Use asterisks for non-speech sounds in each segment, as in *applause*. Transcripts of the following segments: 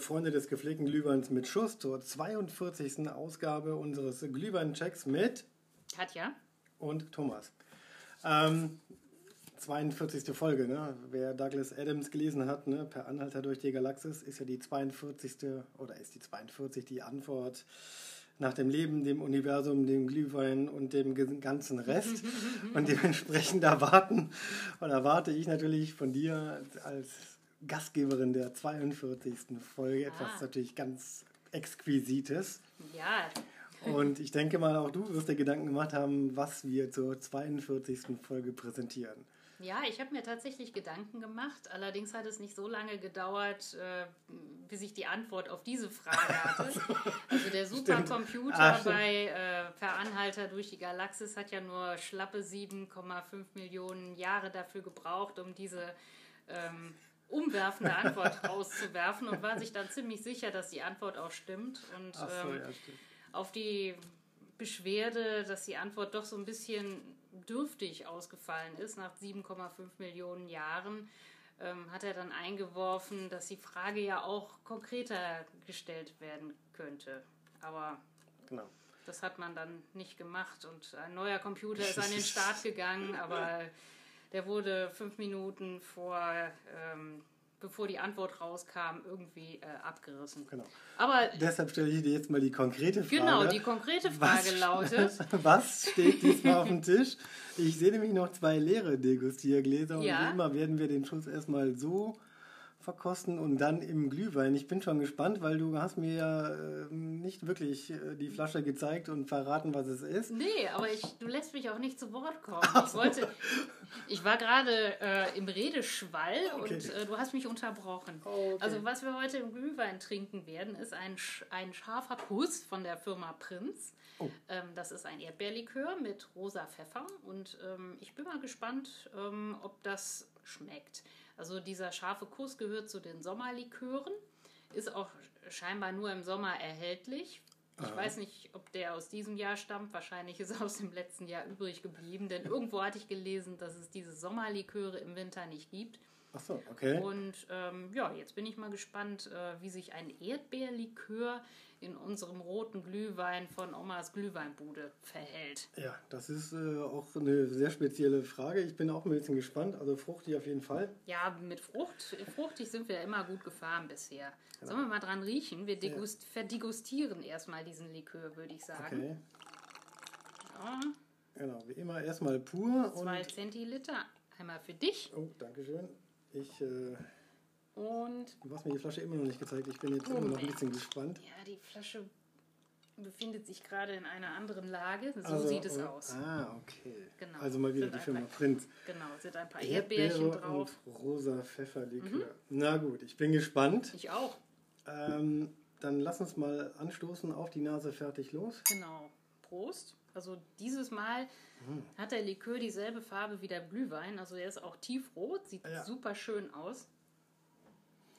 Freunde des gepflegten Glühweins mit Schuss zur 42. Ausgabe unseres Glühwein-Checks mit Katja. und Thomas. Ähm, 42. Folge, ne? Wer Douglas Adams gelesen hat, ne? Per Anhalter durch die Galaxis, ist ja die 42. oder ist die 42 die Antwort nach dem Leben, dem Universum, dem Glühwein und dem ganzen Rest. *laughs* und dementsprechend erwarten oder erwarte ich natürlich von dir als Gastgeberin der 42. Folge etwas Ah. natürlich ganz Exquisites. Ja, Und ich denke mal, auch du wirst dir Gedanken gemacht haben, was wir zur 42. Folge präsentieren. ja, ich habe mir tatsächlich Gedanken gemacht. Allerdings hat es nicht so lange gedauert, äh, bis ich die Antwort auf diese Frage *laughs* hatte. Also der Supercomputer Ah, bei äh, Per Anhalter durch die Galaxis hat ja nur schlappe 7,5 Millionen Jahre dafür gebraucht, um diese ähm, umwerfende Antwort rauszuwerfen und war sich dann ziemlich sicher, dass die Antwort auch stimmt. Und so, ähm, ja, stimmt. auf die Beschwerde, dass die Antwort doch so ein bisschen dürftig ausgefallen ist nach 7,5 Millionen Jahren, ähm, hat er dann eingeworfen, dass die Frage ja auch konkreter gestellt werden könnte. Aber Genau. das hat man dann nicht gemacht und ein neuer Computer ist an den Start gegangen, aber *laughs* der wurde fünf Minuten vor, ähm, bevor die Antwort rauskam, irgendwie äh, abgerissen. Genau. Aber Deshalb stelle ich dir jetzt mal die konkrete Frage. genau, die konkrete Frage was, lautet. *laughs* Was steht diesmal auf dem Tisch? Ich sehe nämlich noch zwei leere Degustiergläser und Ja. wie immer werden wir den Schuss erstmal so verkosten und dann im Glühwein. Ich bin schon gespannt, weil du hast mir ja äh, nicht wirklich äh, die Flasche gezeigt und verraten, was es ist. Nee, aber ich, du lässt mich auch nicht zu Wort kommen. Ich wollte, ich war gerade äh, im Redeschwall Okay. und äh, du hast mich unterbrochen. Okay. Also was wir heute im Glühwein trinken werden, ist ein, ein scharfer Kuss von der Firma Prinz. Oh. Ähm, das ist ein Erdbeerlikör mit rosa Pfeffer und ähm, ich bin mal gespannt, ähm, ob das schmeckt. Also dieser scharfe Kuss gehört zu den Sommerlikören, ist auch scheinbar nur im Sommer erhältlich. Ich weiß nicht, ob der aus diesem Jahr stammt. Wahrscheinlich ist er aus dem letzten Jahr übrig geblieben, denn irgendwo hatte ich gelesen, dass es diese Sommerliköre im Winter nicht gibt. Ach so, okay. Und ähm, ja, jetzt bin ich mal gespannt, äh, wie sich ein Erdbeerlikör in unserem roten Glühwein von Omas Glühweinbude verhält. Ja, das ist äh, auch eine sehr spezielle Frage. Ich bin auch ein bisschen gespannt. Also fruchtig auf jeden Fall. Ja, mit Frucht, fruchtig sind wir ja immer gut gefahren bisher. Genau. Sollen wir mal dran riechen? Wir degust verdegustieren erstmal diesen Likör, würde ich sagen. Okay. Ja, Genau, wie immer erstmal pur zwei Zentiliter. Einmal für dich Oh, danke schön. Ich, äh, und du hast mir die Flasche immer noch nicht gezeigt. Ich bin jetzt immer noch ein bisschen gespannt. ja, die Flasche befindet sich gerade in einer anderen Lage. So Also, sieht es äh, aus. Ah, okay. Genau. Also mal wieder Sind die Firma Prinz. Genau, sind ein paar Erdbeerchen Erdbeere drauf. Mhm. und rosa Pfefferlikör. Na gut, ich bin gespannt. Ich auch. Ähm, dann lass uns mal anstoßen auf die Nase fertig los. Genau. Prost. Also dieses Mal Mhm. hat der Likör dieselbe Farbe wie der Glühwein. Also er ist auch tiefrot, sieht Ja. super schön aus.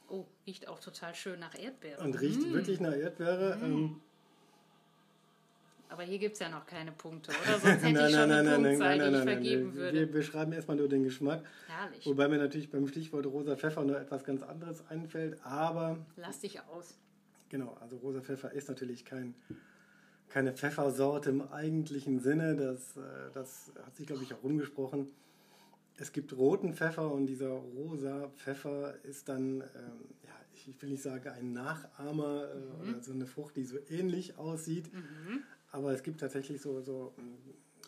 Oh, riecht auch total schön nach Erdbeere. Und riecht Mhm. wirklich nach Erdbeere. Ähm, Aber hier gibt es ja noch keine Punkte, oder? Sonst *laughs* hätte ich schon eine Punktzahl, die ich vergeben würde. Wir beschreiben erstmal nur den Geschmack. Herrlich. Wobei mir natürlich beim Stichwort rosa Pfeffer noch etwas ganz anderes einfällt. Aber Lass dich aus. Genau, also rosa Pfeffer ist natürlich kein, keine Pfeffersorte im eigentlichen Sinne. Das, äh, das hat sich, glaube ich, auch rumgesprochen. Es gibt roten Pfeffer und dieser rosa Pfeffer ist dann, ähm, ja, ich will nicht sagen ein Nachahmer äh, oder so eine Frucht, die so ähnlich aussieht. Aber es gibt tatsächlich so, so ähm,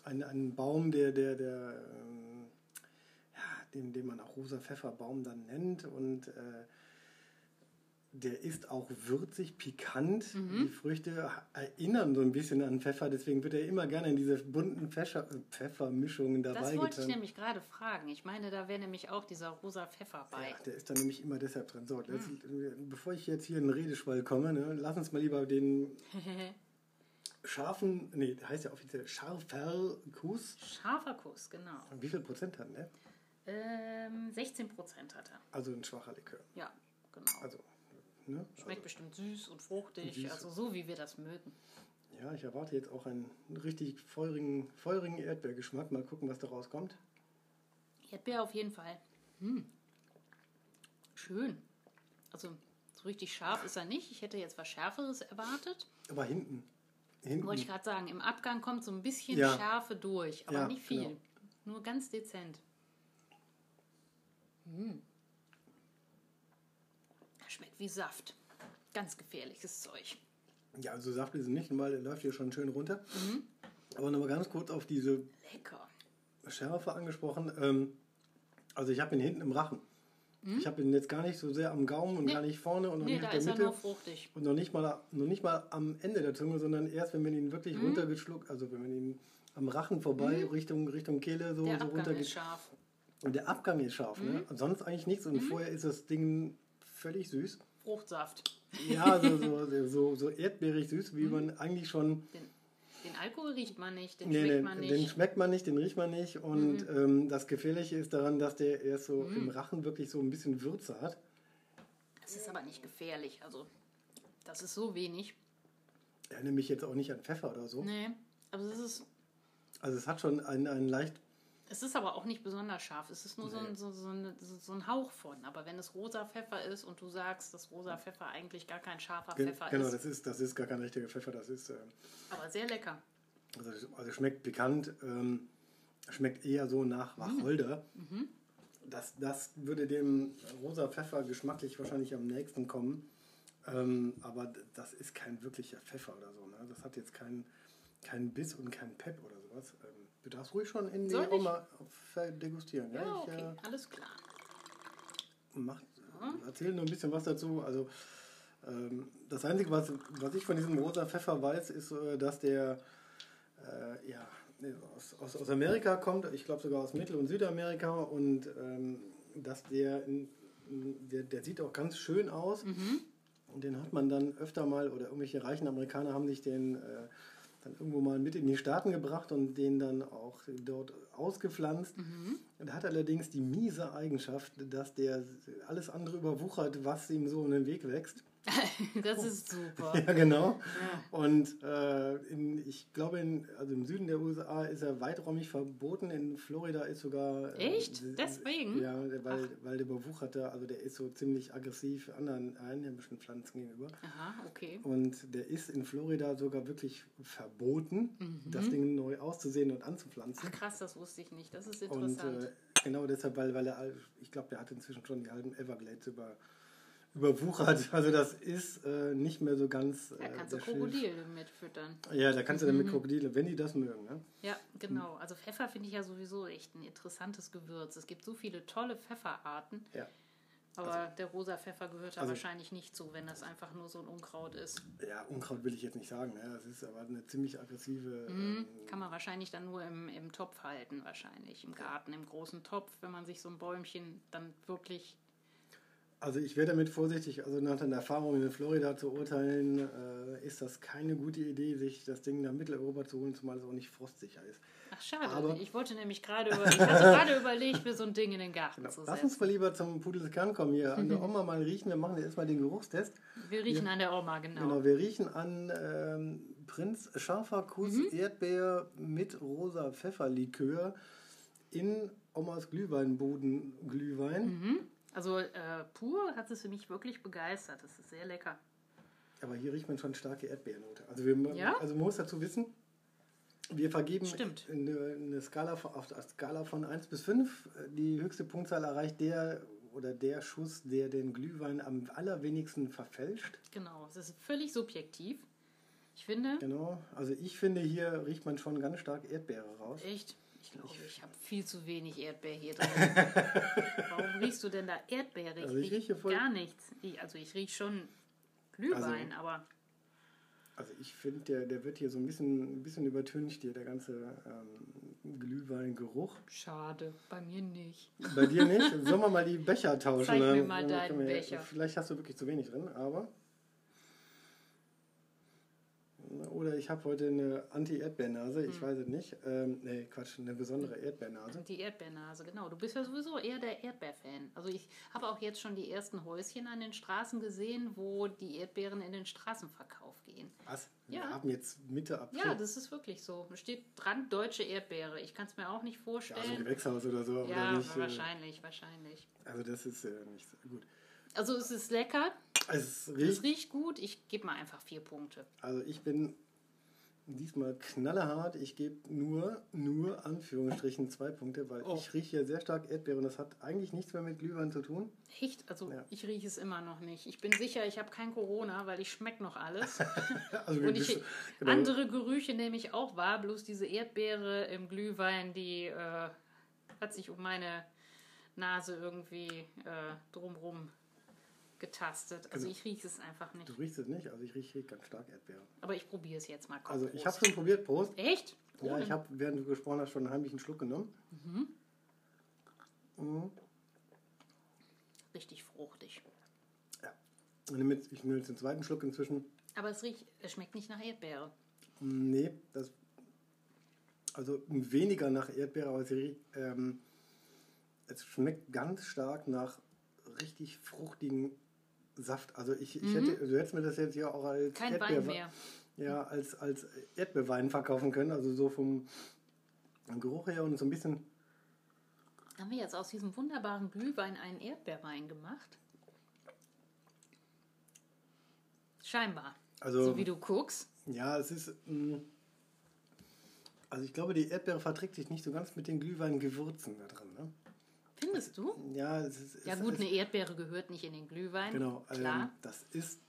einen, einen Baum, der, der, der ähm, ja, den, den man auch rosa Pfefferbaum dann nennt und äh, der ist auch würzig, pikant. Die Früchte erinnern so ein bisschen an Pfeffer, deswegen wird er immer gerne in diese bunten Pfeffer, Pfeffermischungen dabei Das wollte ich getan. nämlich gerade fragen. Ich meine, da wäre nämlich auch dieser rosa Pfeffer bei. Ja, der ist dann nämlich immer deshalb drin. So, jetzt, bevor ich jetzt hier in den Redeschwall komme, ne, lass uns mal lieber den *laughs* scharfen, nee, heißt ja offiziell scharfer Kuss. Scharfer Kuss, genau. Wie viel Prozent hat der? Ähm, 16 Prozent hat er. Also ein schwacher Likör. Ja, genau. Also, ne? Schmeckt bestimmt süß und fruchtig, Süß. also so wie wir das mögen. Ja, ich erwarte jetzt auch einen richtig feurigen, feurigen Erdbeergeschmack. Mal gucken, was da rauskommt. Erdbeer auf jeden Fall. Hm. Schön. Also So richtig scharf ist er nicht. Ich hätte jetzt was Schärferes erwartet. Aber hinten. hinten. Wollte ich gerade sagen, im Abgang kommt so ein bisschen Ja. Schärfe durch, aber Ja, nicht viel. genau. Nur ganz dezent. Mm. Schmeckt wie Saft. Ganz gefährliches Zeug. Ja, also Saft ist es nicht, weil der läuft hier schon schön runter. Mhm. Aber nochmal ganz kurz auf diese Lecker. Schärfe angesprochen. Ähm, also ich habe ihn hinten im Rachen. Ich habe ihn jetzt gar nicht so sehr am Gaumen und Mhm. Nee. gar nicht vorne und noch Nee, nicht da der ist er Mitte. nur fruchtig. Und noch nicht, mal, noch nicht mal am Ende der Zunge, sondern erst, wenn man ihn wirklich Mhm. runtergeschluckt, also wenn man ihn am Rachen vorbei, Richtung, Richtung Kehle so, Der so Abgang runter ist scharf. Und der Abgang ist scharf, Mhm. ne? Und sonst eigentlich nichts. Und vorher ist das Ding völlig süß. Fruchtsaft. Ja, so, so, so, so erdbeerig süß, Mhm. wie man eigentlich schon. Den, den Alkohol riecht man nicht, den Nee, schmeckt nee, man den nicht. Mhm. schmeckt man nicht, den riecht man nicht. Und ähm, das Gefährliche ist daran, dass der erst so im Rachen wirklich so ein bisschen Würze hat. Das ist aber nicht gefährlich. Also, das ist so wenig. Erinnere mich jetzt auch nicht an Pfeffer oder so. Nee. Aber es ist, Also es hat schon einen, einen leicht es ist aber auch nicht besonders scharf. Es ist nur so, ein, so, so, eine, so, ein Hauch von. Aber wenn es rosa Pfeffer ist und du sagst, dass rosa Pfeffer eigentlich gar kein scharfer Ge- Pfeffer Genau, ist, das ist, das ist gar kein richtiger Pfeffer. Das ist, äh, aber sehr lecker. also, also schmeckt pikant, ähm, schmeckt eher so nach Wacholder. Das, das würde dem rosa Pfeffer geschmacklich wahrscheinlich am nächsten kommen. Ähm, aber das ist kein wirklicher Pfeffer oder so. Ne? Das hat jetzt keinen keinen Biss und keinen Pep oder sowas. Ähm, du darfst ruhig schon in die Soll ich? auch mal degustieren. Ja, Ja, ich, okay, äh, alles klar. mach, erzähl nur ein bisschen was dazu. Also ähm, das Einzige, was, was ich von diesem rosa Pfeffer weiß, ist, äh, dass der äh, ja, aus, aus, aus Amerika kommt, ich glaube sogar aus Mittel- und Südamerika und ähm, dass der, in, der, der sieht auch ganz schön aus. Und den hat man dann öfter mal, oder irgendwelche reichen Amerikaner haben sich den äh, dann irgendwo mal mit in die Staaten gebracht und den dann auch dort ausgepflanzt. Und hat allerdings die miese Eigenschaft, dass der alles andere überwuchert, was ihm so in den Weg wächst. *laughs* Das ist super. *laughs* Ja, genau. Und äh, in, ich glaube, in, also im Süden der USA ist er weiträumig verboten. In Florida ist sogar. äh, Echt? Deswegen? Ja, weil, weil der überwucherte, also der ist so ziemlich aggressiv anderen einheimischen Pflanzen gegenüber. Aha, okay. Und der ist in Florida sogar wirklich verboten, Mhm. das Ding neu auszusehen und anzupflanzen. Ach krass, das wusste ich nicht. Das ist Und interessant. äh, genau deshalb, weil, weil er, ich glaube, der hat inzwischen schon die halben Everglades über, überwuchert. *laughs* Also das ist äh, nicht mehr so ganz. äh, kannst du. Krokodile mitfüttern. Ja, da kannst du dann mit Krokodile, wenn die das mögen. Ne? Ja, genau. Also Pfeffer finde ich ja sowieso echt ein interessantes Gewürz. Es gibt so viele tolle Pfefferarten. Ja. Aber der rosa Pfeffer gehört da also- wahrscheinlich nicht zu, wenn das einfach nur so ein Unkraut ist. ja, Unkraut will ich jetzt nicht sagen. Ne? Das ist aber eine ziemlich aggressive. Mhm. Ähm, Kann man wahrscheinlich dann nur im, im Topf halten, wahrscheinlich. Im Garten, im großen Topf, wenn man sich so ein Bäumchen dann wirklich. Also ich wäre damit vorsichtig, also nach den Erfahrungen in Florida zu urteilen, äh, ist das keine gute Idee, sich das Ding nach Mitteleuropa zu holen, zumal es auch nicht frostsicher ist. Ach, schade. Aber- ich wollte nämlich gerade über, ich hatte gerade *laughs* überlegt, mir so ein Ding in den Garten zu Genau. Lass uns setzen. mal lieber zum Pudelskern kommen hier. An der Oma mal riechen. Wir machen erstmal den Geruchstest. Wir riechen an der Oma, genau. Genau, wir riechen an ähm, Prinz Scharfer Kuss Mhm. Erdbeer mit rosa Pfefferlikör in Omas Glühweinboden Glühwein. Mhm. Also äh, pur hat es für mich wirklich begeistert. Das ist sehr lecker. Aber hier riecht man schon starke Erdbeernote. Also, wir, Ja? also man muss dazu wissen, wir vergeben Stimmt. eine, eine Skala von, auf der Skala von 1 bis 5. Die höchste Punktzahl erreicht der oder der Schuss, der den Glühwein am allerwenigsten verfälscht. Genau. Es ist völlig subjektiv. Ich finde, Genau. Also ich finde, hier riecht man schon ganz stark Erdbeere raus. echt, ich glaube, ich habe viel zu wenig Erdbeer hier drin. *laughs* Warum riechst du denn da Erdbeere? Ich, Also ich riech rieche voll- gar nichts. Ich, also ich rieche schon Glühwein, Also- aber Also ich finde, der, der wird hier so ein bisschen, ein bisschen übertüncht, hier der ganze ähm, Glühweingeruch. schade. Bei mir nicht. Bei dir nicht? *laughs* Sollen wir mal die Becher tauschen? Zeig mir mal deinen Becher. Vielleicht hast du wirklich zu wenig drin, aber... Oder ich habe heute eine Anti-Erdbeernase, Hm. ich weiß es nicht. Ähm, nee, Quatsch, eine besondere Erdbeernase. Die Erdbeernase, genau. Du bist ja sowieso eher der Erdbeerfan. Also ich habe auch jetzt schon die ersten Häuschen an den Straßen gesehen, wo die Erdbeeren in den Straßenverkauf gehen. Was? Wir Ja. haben jetzt Mitte April. Ja, das ist wirklich so. Da steht dran deutsche Erdbeere. Ich kann es mir auch nicht Ja, so ein vorstellen. Gewächshaus oder so. Ja, oder nicht, äh, wahrscheinlich, wahrscheinlich. Also das ist äh, nicht so gut. Also es ist lecker. Es Es riecht, riecht gut. Ich gebe mal einfach vier Punkte. also ich bin diesmal knallerhart. Ich gebe nur, nur Anführungsstrichen zwei Punkte, weil Oh. ich rieche hier sehr stark Erdbeere und das hat eigentlich nichts mehr mit Glühwein zu tun. Echt? Also Ja. ich rieche es immer noch nicht. Ich bin sicher, ich habe kein Corona, weil ich schmecke noch alles. *laughs* Also Und ich, genau. andere Gerüche nehme ich auch wahr, bloß diese Erdbeere im Glühwein, die äh, hat sich um meine Nase irgendwie äh, drumrum getastet. Also Genau. ich rieche es einfach nicht. Du riechst es nicht, also ich rieche ganz stark Erdbeere. Aber ich probiere es jetzt mal. Komm, Also ich habe schon probiert, Prost. Echt? Ja, Oh, ich habe, während du gesprochen hast, schon einen heimlichen Schluck genommen. Mhm. Richtig fruchtig. Und nehme jetzt- ich nehme jetzt den zweiten Schluck inzwischen. Aber es, riecht, es schmeckt nicht nach Erdbeere. Nee, das. Also weniger nach Erdbeere, aber es, riecht, ähm, es schmeckt ganz stark nach richtig fruchtigen Saft. Also ich, ich hätte, du hättest mir das jetzt ja auch als Mhm. Kein Wein Erdbeerwe- mehr. Ja, als, als Erdbeerwein verkaufen können. Also so vom Geruch her und so ein bisschen. Haben wir jetzt aus diesem wunderbaren Glühwein einen Erdbeerwein gemacht? Scheinbar. Also, so wie du guckst. Ja, es ist. mh, Also ich glaube, die Erdbeere verträgt sich nicht so ganz mit den Glühweingewürzen da drin. Ne? Findest du? Ja, es ist. Ja gut, es, eine Erdbeere gehört nicht in den Glühwein. Genau, Klar. ähm, das ist.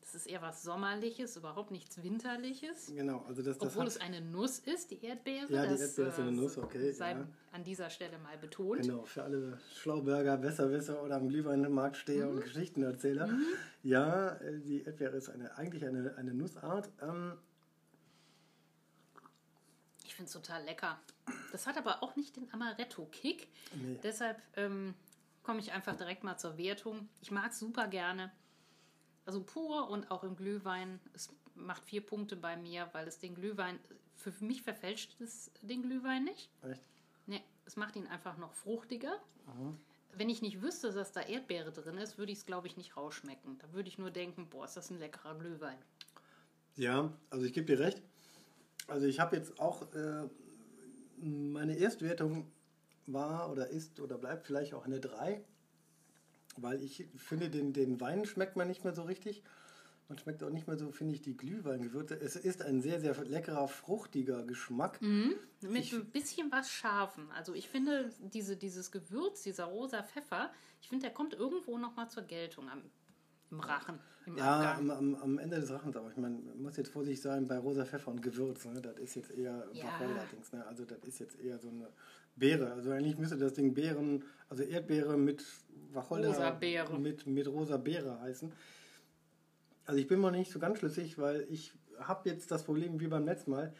Das ist eher was Sommerliches, überhaupt nichts Winterliches. Genau, also das, das Obwohl hat, es eine Nuss ist, die Erdbeere. Ja, die das, Erdbeere ist eine äh, Nuss, okay, Sei ja. an dieser Stelle mal betont. Genau, für alle Schlauberger, Besserwisser oder am Glühweinmarktsteher Mhm. und Geschichtenerzähler. Ja, äh, die Erdbeere ist eine, eigentlich eine, eine Nussart. Ähm, Ich finde es total lecker. Das hat aber auch nicht den Amaretto-Kick. Nee. Deshalb ähm, komme ich einfach direkt mal zur Wertung. Ich mag es super gerne. Also pur und auch im Glühwein. Es macht vier Punkte bei mir, weil es den Glühwein, für mich verfälscht es den Glühwein nicht. echt? Nee, es macht ihn einfach noch fruchtiger. Wenn ich nicht wüsste, dass da Erdbeere drin ist, würde ich es, glaube ich, nicht rausschmecken. Da würde ich nur denken, boah, ist das ein leckerer Glühwein. Ja, also ich gebe dir recht. Also ich habe jetzt auch, äh, meine Erstwertung war oder ist oder bleibt vielleicht auch eine 3, weil ich finde, den, den Wein schmeckt man nicht mehr so richtig. Man schmeckt auch nicht mehr so, finde ich, die Glühweingewürze. Es ist ein sehr, sehr leckerer, fruchtiger Geschmack. Mit Ich- ein bisschen was Scharfen. Also ich finde, diese, dieses Gewürz, dieser rosa Pfeffer, ich finde, der kommt irgendwo nochmal zur Geltung am, im Rachen, im Ja, am, am, am Ende des Rachens, aber ich meine, man muss jetzt vorsichtig sein bei rosa Pfeffer und Gewürz. Ne? Das ist jetzt eher Ja. Wacholder-Dings. Ne? Also das ist jetzt eher so eine Beere. Also eigentlich müsste das Ding Beeren, also Erdbeere mit Wacholder, Rosa Beere. mit, mit rosa Beere heißen. Also ich bin mir nicht so ganz schlüssig, weil ich habe jetzt das Problem wie beim letzten Mal.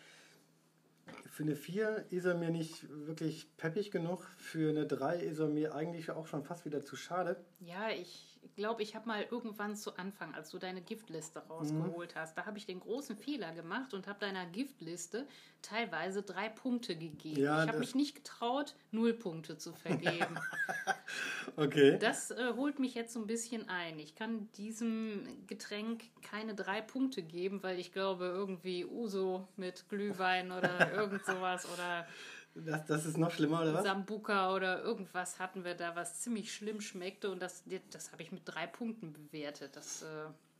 Für eine 4 ist er mir nicht wirklich peppig genug. Für eine 3 ist er mir eigentlich auch schon fast wieder zu schade. Ja, ich glaube, ich habe mal irgendwann zu Anfang, als du deine Giftliste rausgeholt hast, da habe ich den großen Fehler gemacht und habe deiner Giftliste teilweise drei Punkte gegeben. Ja, ich habe mich nicht getraut, null Punkte zu vergeben. *laughs* Okay. Das äh, holt mich jetzt so ein bisschen ein. Ich kann diesem Getränk keine drei Punkte geben, weil ich glaube, irgendwie Uso mit Glühwein oder irgend sowas oder *laughs* Das, das ist noch schlimmer, oder was? Sambuka oder irgendwas hatten wir da, was ziemlich schlimm schmeckte und das, das habe ich mit drei Punkten bewertet. Das äh,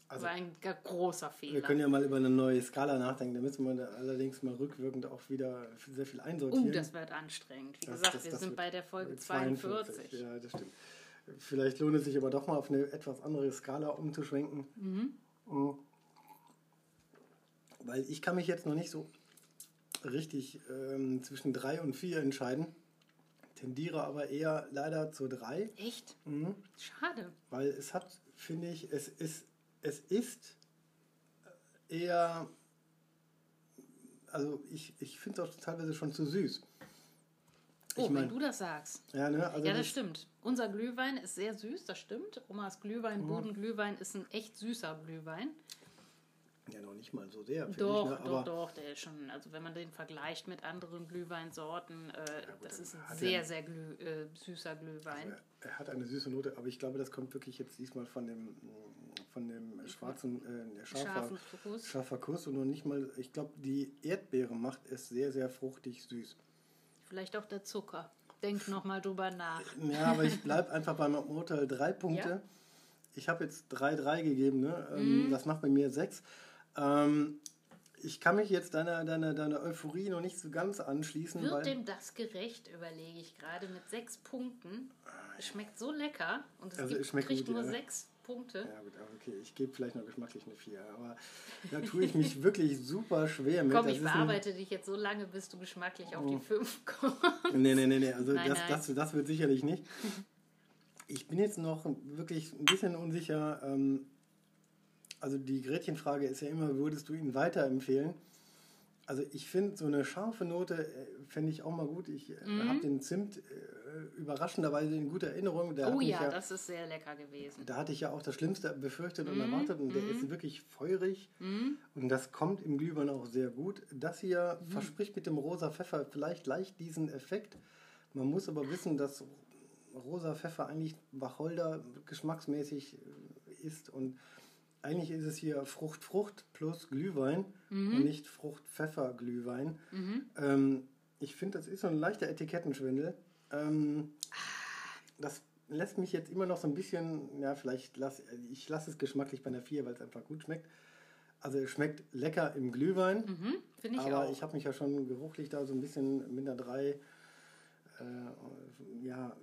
Also- war ein großer Wir Fehler. können ja mal über eine neue Skala nachdenken. Da müssen wir da allerdings mal rückwirkend auch wieder sehr viel einsortieren. Oh, das wird anstrengend. Wie Das- gesagt, das- wir sind bei der Folge 42. Ja, das stimmt. Vielleicht lohnt es sich aber doch mal auf eine etwas andere Skala umzuschwenken. Mhm. Weil ich kann mich jetzt noch nicht so richtig ähm, zwischen 3 und 4 entscheiden. Tendiere aber eher leider zur 3. Echt? Mhm. Schade. Weil es hat, finde ich, es ist, es ist eher, also ich, ich finde es auch teilweise schon zu süß. Oh, Ich mein- wenn du das sagst. Ja, ne? Also Ja, das das- stimmt. Unser Glühwein ist sehr süß, das stimmt. Omas Glühwein, Bodenglühwein ist ein echt süßer Glühwein. Ja, noch nicht mal so sehr, Doch, ich. Ne? doch, doch, der ist schon, also wenn man den vergleicht mit anderen Glühweinsorten, äh, das dann ist ein sehr, sehr glüh, äh, süßer Glühwein. er, er hat eine süße Note, aber ich glaube, das kommt wirklich jetzt diesmal von dem, von dem schwarzen, äh, scharfer, Scharfen Kuss. scharfer Kuss und noch nicht mal, ich glaube, die Erdbeere macht es sehr, sehr fruchtig süß. Vielleicht auch der Zucker. Denk nochmal drüber nach. Ja, aber ich bleibe einfach beim Urteil drei Punkte. Ja. ich habe jetzt 3-3 gegeben, ne? Ähm, das macht bei mir 6. Ähm, ich kann mich jetzt deiner, deiner, deiner Euphorie noch nicht so ganz anschließen. weil, Wird dem das gerecht, überlege ich gerade, mit sechs Punkten. Es schmeckt so lecker und es Also, gibt, kriegt nur sechs Punkte. ja, gut, okay, ich gebe vielleicht noch geschmacklich eine 4. Aber da tue ich mich wirklich super schwer mit. Komm, Das ich ist ein- bearbeite dich jetzt so lange, bis du geschmacklich auf die Oh. fünf kommst. Nee, nee, nee, nee. Also Nein, das, nein. Das, das wird sicherlich nicht. *laughs* Ich bin jetzt noch wirklich ein bisschen unsicher. Ähm, also die Gretchenfrage ist ja immer, würdest du ihn weiterempfehlen? Also ich finde so eine scharfe Note äh, fände ich auch mal gut. Ich äh, habe den Zimt äh, überraschenderweise in guter Erinnerung. Der Mhm. Oh mich ja, das ist sehr lecker gewesen. da hatte ich ja auch das Schlimmste befürchtet Mhm. und erwartet und der ist wirklich feurig und das kommt im Glühwein auch sehr gut. Das hier Mhm. verspricht mit dem rosa Pfeffer vielleicht leicht diesen Effekt. Man muss aber wissen, dass rosa Pfeffer eigentlich Wacholder geschmacksmäßig äh, ist und eigentlich ist es hier Frucht-Frucht plus Glühwein Mhm. und nicht Frucht-Pfeffer-Glühwein. Ähm, ich finde, das ist so ein leichter Etikettenschwindel. Ähm, das lässt mich jetzt immer noch so ein bisschen, ja, vielleicht lass ich lasse es geschmacklich bei einer 4, weil es einfach gut schmeckt. Also es schmeckt lecker im Glühwein, Mhm, Finde ich aber auch. ich habe mich ja schon geruchlich da so ein bisschen mit einer 3 äh, ja,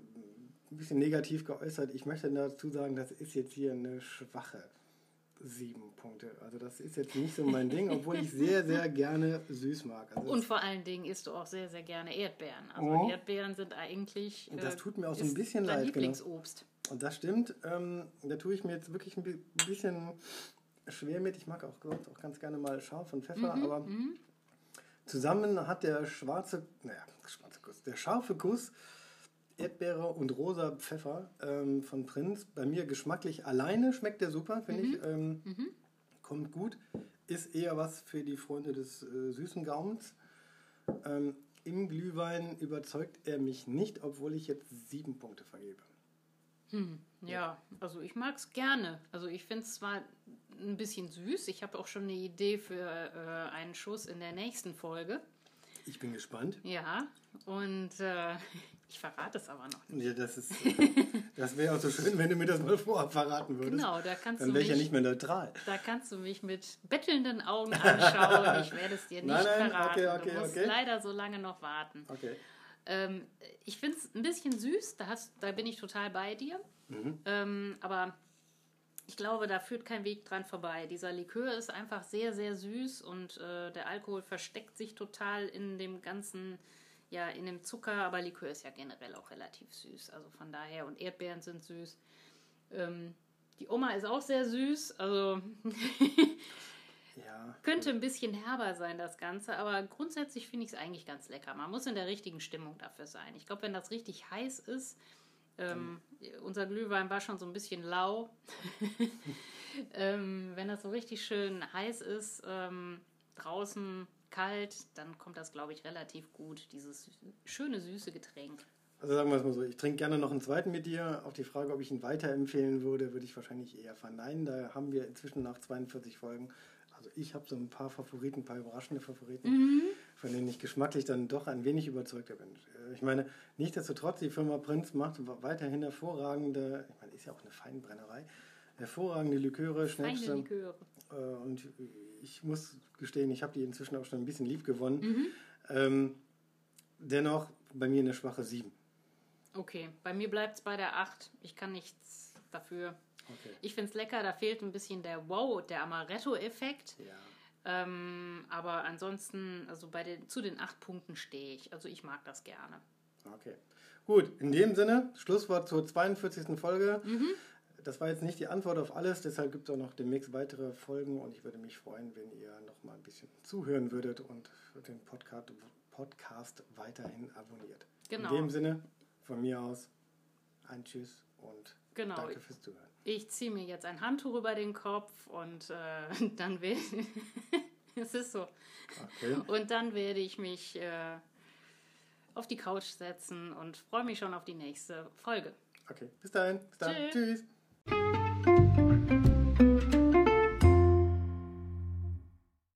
ein bisschen negativ geäußert. Ich möchte dazu sagen, das ist jetzt hier eine schwache 7 Punkte. Also das ist jetzt nicht so mein Ding, obwohl ich sehr, sehr gerne süß mag. Also Und vor allen Dingen isst du auch sehr, sehr gerne Erdbeeren. Also Oh. Erdbeeren sind eigentlich. Und das äh, tut mir auch so ein bisschen leid, genau. Lieblingsobst. Und das stimmt. Ähm, da tue ich mir jetzt wirklich ein bi- bisschen schwer mit. Ich mag auch, sonst auch ganz gerne mal scharf und Pfeffer, Mhm, aber zusammen hat der schwarze, naja, schwarze Kuss, der scharfe Kuss Erdbeere und rosa Pfeffer ähm, von Prinz. Bei mir geschmacklich alleine schmeckt der super, finde ich. Ähm, Kommt gut. Ist eher was für die Freunde des äh, süßen Gaumens. Ähm, Im Glühwein überzeugt er mich nicht, obwohl ich jetzt sieben Punkte vergebe. Ja, also ich mag es gerne. Also ich finde es zwar ein bisschen süß. Ich habe auch schon eine Idee für äh, einen Schuss in der nächsten Folge. Ich bin gespannt. Ja, und äh, *laughs* ich verrate es aber noch nicht. Ja, das ist, das wäre auch so schön, wenn du mir das mal vorab verraten würdest. Genau, da kannst Dann du wäre ich ja mich, nicht mehr neutral. da kannst du mich mit bettelnden Augen anschauen. *laughs* Ich werde es dir nicht Nein, nein, verraten. okay, okay, du musst okay. leider so lange noch warten. Okay. Ähm, ich finde es ein bisschen süß, da, hast, da bin ich total bei dir. Mhm. Ähm, aber ich glaube, da führt kein Weg dran vorbei. Dieser Likör ist einfach sehr, sehr süß und äh, der Alkohol versteckt sich total in dem ganzen, ja, in dem Zucker. Aber Likör ist ja generell auch relativ süß. Also von daher, und Erdbeeren sind süß. Ähm, die Oma ist auch sehr süß. Also Ja. *laughs* könnte ein bisschen herber sein, das Ganze, aber grundsätzlich finde ich es eigentlich ganz lecker. Man muss in der richtigen Stimmung dafür sein. Ich glaube, wenn das richtig heiß ist, ähm, unser Glühwein war schon so ein bisschen lau. *laughs* ähm, wenn das so richtig schön heiß ist, ähm, draußen kalt, dann kommt das, glaube ich, relativ gut, dieses schöne, süße Getränk. Also sagen wir es mal so, ich trinke gerne noch einen zweiten mit dir. Auf die Frage, ob ich ihn weiterempfehlen würde, würde ich wahrscheinlich eher verneinen. Da haben wir inzwischen nach 42 Folgen, also ich habe so ein paar Favoriten, ein paar überraschende Favoriten, Mhm. von denen ich geschmacklich dann doch ein wenig überzeugter bin. Äh, Ich meine, nichtsdestotrotz, die Firma Prinz macht weiterhin hervorragende, ich meine, ist ja auch eine Feinbrennerei, hervorragende Liköre, Schnäpse. Liköre. Äh, und ich muss gestehen, ich habe die inzwischen auch schon ein bisschen lieb gewonnen. Mhm. Ähm, dennoch bei mir eine schwache 7. Okay, bei mir bleibt es bei der 8. Ich kann nichts dafür. Okay. Ich finde es lecker, da fehlt ein bisschen der Wow, der Amaretto-Effekt. Ja. Ähm, aber ansonsten, also bei den, zu den acht Punkten stehe ich. Also ich mag das gerne. Okay. Gut, in dem Sinne, Schlusswort zur 42. Folge. Das war jetzt nicht die Antwort auf alles, deshalb gibt es auch noch demnächst weitere Folgen und ich würde mich freuen, wenn ihr noch mal ein bisschen zuhören würdet und den Podcast, Podcast weiterhin abonniert. Genau. In dem Sinne, von mir aus, ein Tschüss und Genau. danke fürs Zuhören. Ich ziehe mir jetzt ein Handtuch über den Kopf und äh, *laughs* dann werde *laughs* es ist so. Okay. Und dann werde ich mich äh, auf die Couch setzen und freue mich schon auf die nächste Folge. Okay, bis dahin. Bis dann. Tschüss. Tschüss.